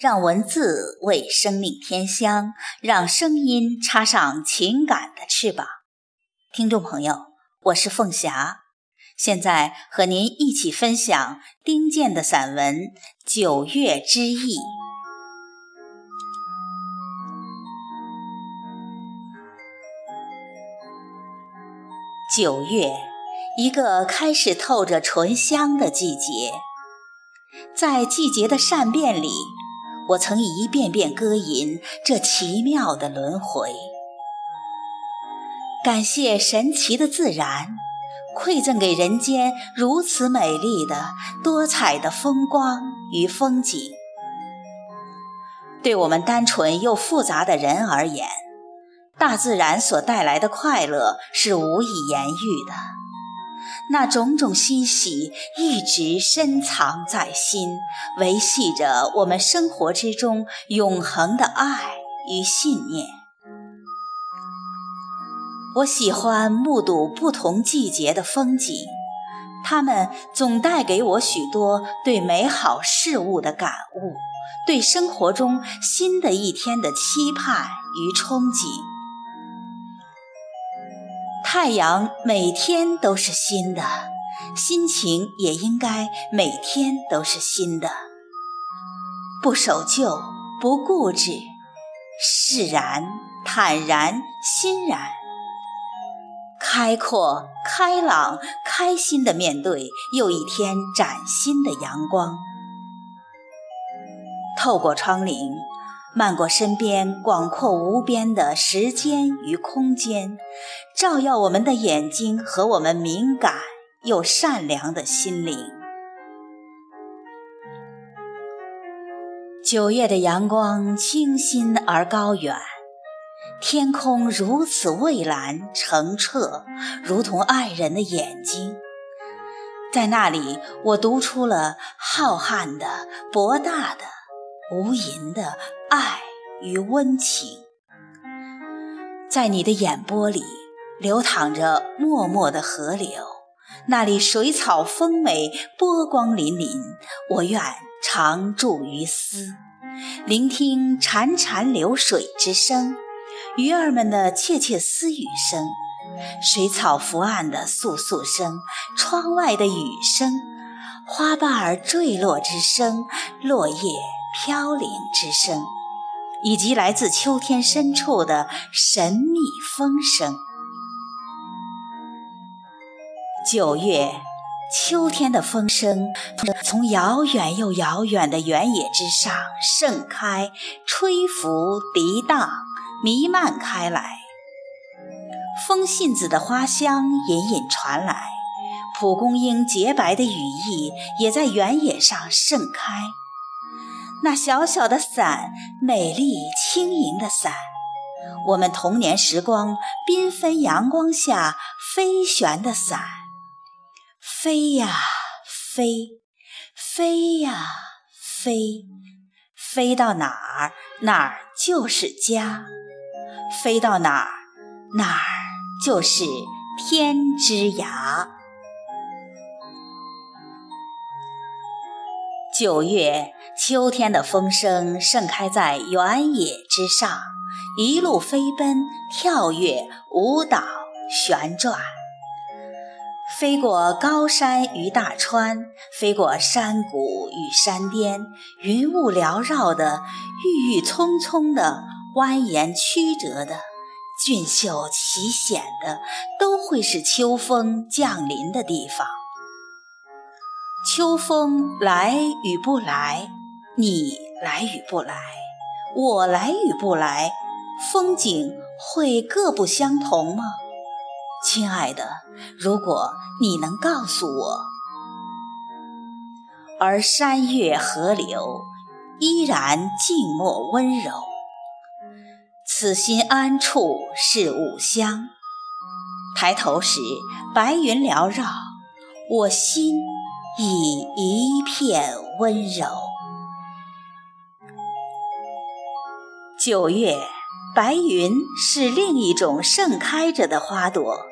让文字为生命添香，让声音插上情感的翅膀。听众朋友，我是凤霞，现在和您一起分享丁健的散文《九月之意》。九月，一个开始透着醇香的季节，在季节的善变里。我曾一遍遍歌吟这奇妙的轮回，感谢神奇的自然，馈赠给人间如此美丽的多彩的风光与风景。对我们单纯又复杂的人而言，大自然所带来的快乐是无以言喻的。那种种欣喜一直深藏在心，维系着我们生活之中永恒的爱与信念。我喜欢目睹不同季节的风景，它们总带给我许多对美好事物的感悟，对生活中新的一天的期盼与憧憬。太阳每天都是新的，心情也应该每天都是新的。不守旧，不固执，释然、坦然、欣然，开阔、开朗、开心的面对又一天崭新的阳光，透过窗棂。漫过身边广阔无边的时间与空间，照耀我们的眼睛和我们敏感又善良的心灵。九月的阳光清新而高远，天空如此蔚蓝澄澈，如同爱人的眼睛。在那里，我读出了浩瀚的、博大的。无垠的爱与温情，在你的眼波里流淌着脉脉的河流，那里水草丰美，波光粼粼。我愿常驻于斯，聆听潺潺流水之声，鱼儿们的窃窃私语声，水草伏岸的簌簌声，窗外的雨声，花瓣儿坠落之声，落叶。飘零之声，以及来自秋天深处的神秘风声。九月，秋天的风声从遥远又遥远的原野之上盛开、吹拂、涤荡、弥漫开来。风信子的花香隐隐传来，蒲公英洁白的羽翼也在原野上盛开。那小小的伞，美丽轻盈的伞，我们童年时光缤纷阳光下飞旋的伞，飞呀飞，飞呀飞，飞到哪儿哪儿就是家，飞到哪儿哪儿就是天之涯。九月。秋天的风声盛开在原野之上，一路飞奔、跳跃、舞蹈、旋转，飞过高山与大川，飞过山谷与山巅，云雾缭绕的、郁郁葱葱的、蜿蜒曲折的、俊秀奇险的，都会是秋风降临的地方。秋风来与不来。你来与不来，我来与不来，风景会各不相同吗？亲爱的，如果你能告诉我，而山岳河流依然静默温柔，此心安处是吾乡。抬头时，白云缭绕，我心以一片温柔。九月，白云是另一种盛开着的花朵，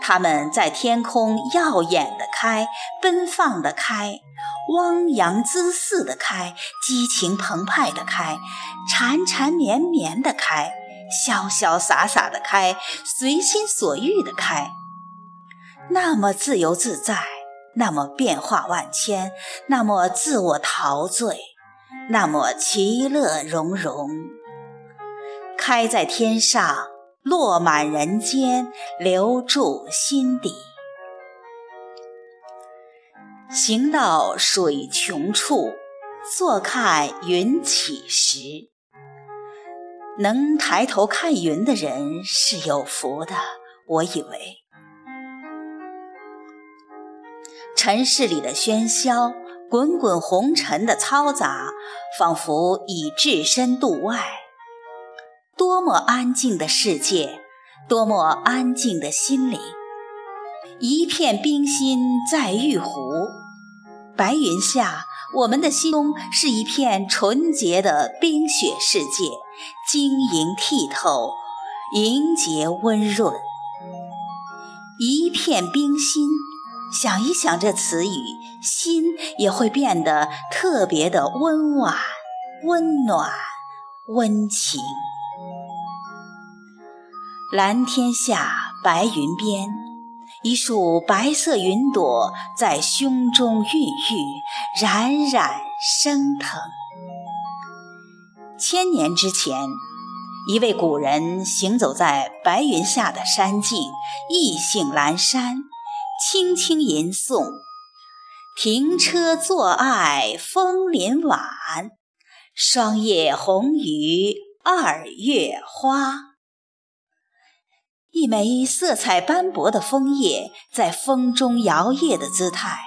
它们在天空耀眼的开，奔放的开，汪洋恣肆的开，激情澎湃的开，缠缠绵绵的开，潇潇洒洒的开，随心所欲的开。那么自由自在，那么变化万千，那么自我陶醉，那么其乐融融。开在天上，落满人间，留住心底。行到水穷处，坐看云起时。能抬头看云的人是有福的，我以为。尘世里的喧嚣，滚滚红尘的嘈杂，仿佛已置身度外。多么安静的世界，多么安静的心灵。一片冰心在玉壶。白云下，我们的心中是一片纯洁的冰雪世界，晶莹剔透，莹洁温润。一片冰心，想一想这词语，心也会变得特别的温婉、温暖、温情。蓝天下，白云边。一束白色云朵在胸中孕育，冉冉升腾。千年之前，一位古人行走在白云下的山径，意兴阑珊，轻轻吟诵：“停车坐爱枫林晚，霜叶红于二月花。”一枚色彩斑驳的枫叶在风中摇曳的姿态，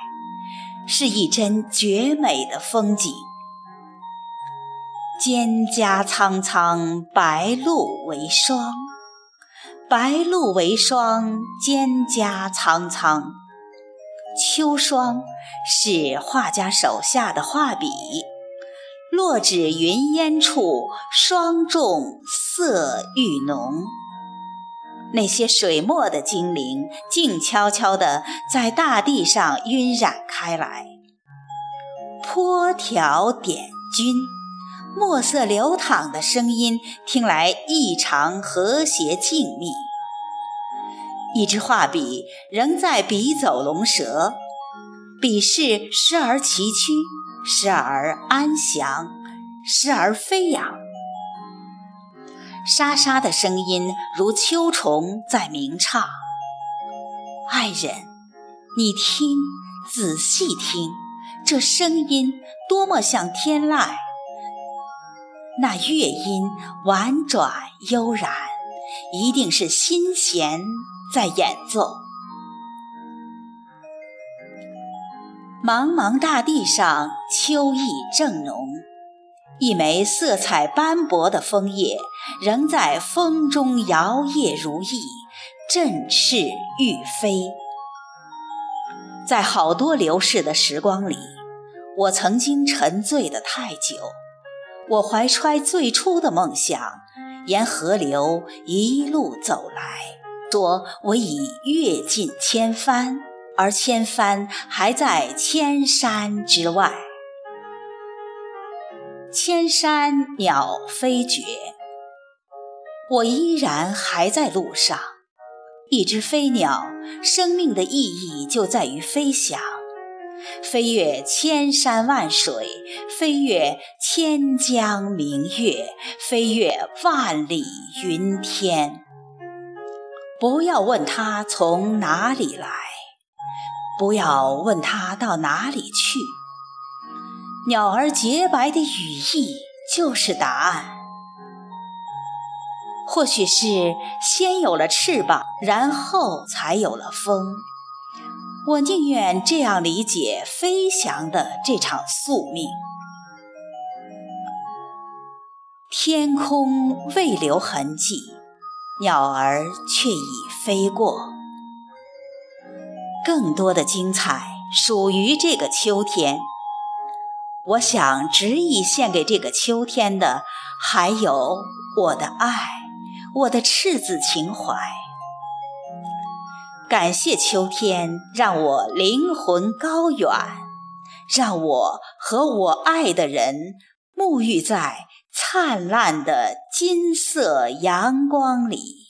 是一帧绝美的风景。蒹葭苍苍，白露为霜，白露为霜，蒹葭苍苍。秋霜是画家手下的画笔，落纸云烟处，霜重色愈浓。那些水墨的精灵，静悄悄地在大地上晕染开来。坡条点军，墨色流淌的声音听来异常和谐静谧。一支画笔仍在笔走龙蛇，笔势时而崎岖，时而安详，时而飞扬。沙沙的声音如秋虫在鸣唱。爱人，你听，仔细听，这声音多么像天籁。那乐音婉转悠然，一定是心弦在演奏。茫茫大地上，秋意正浓。一枚色彩斑驳的枫叶，仍在风中摇曳如翼，振翅欲飞。在好多流逝的时光里，我曾经沉醉的太久。我怀揣最初的梦想，沿河流一路走来，说我已阅尽千帆，而千帆还在千山之外。千山鸟飞绝，我依然还在路上。一只飞鸟，生命的意义就在于飞翔，飞越千山万水，飞越千江明月，飞越万里云天。不要问它从哪里来，不要问它到哪里去。鸟儿洁白的羽翼就是答案。或许是先有了翅膀，然后才有了风。我宁愿这样理解飞翔的这场宿命。天空未留痕迹，鸟儿却已飞过。更多的精彩属于这个秋天。我想执意献给这个秋天的，还有我的爱，我的赤子情怀。感谢秋天，让我灵魂高远，让我和我爱的人沐浴在灿烂的金色阳光里。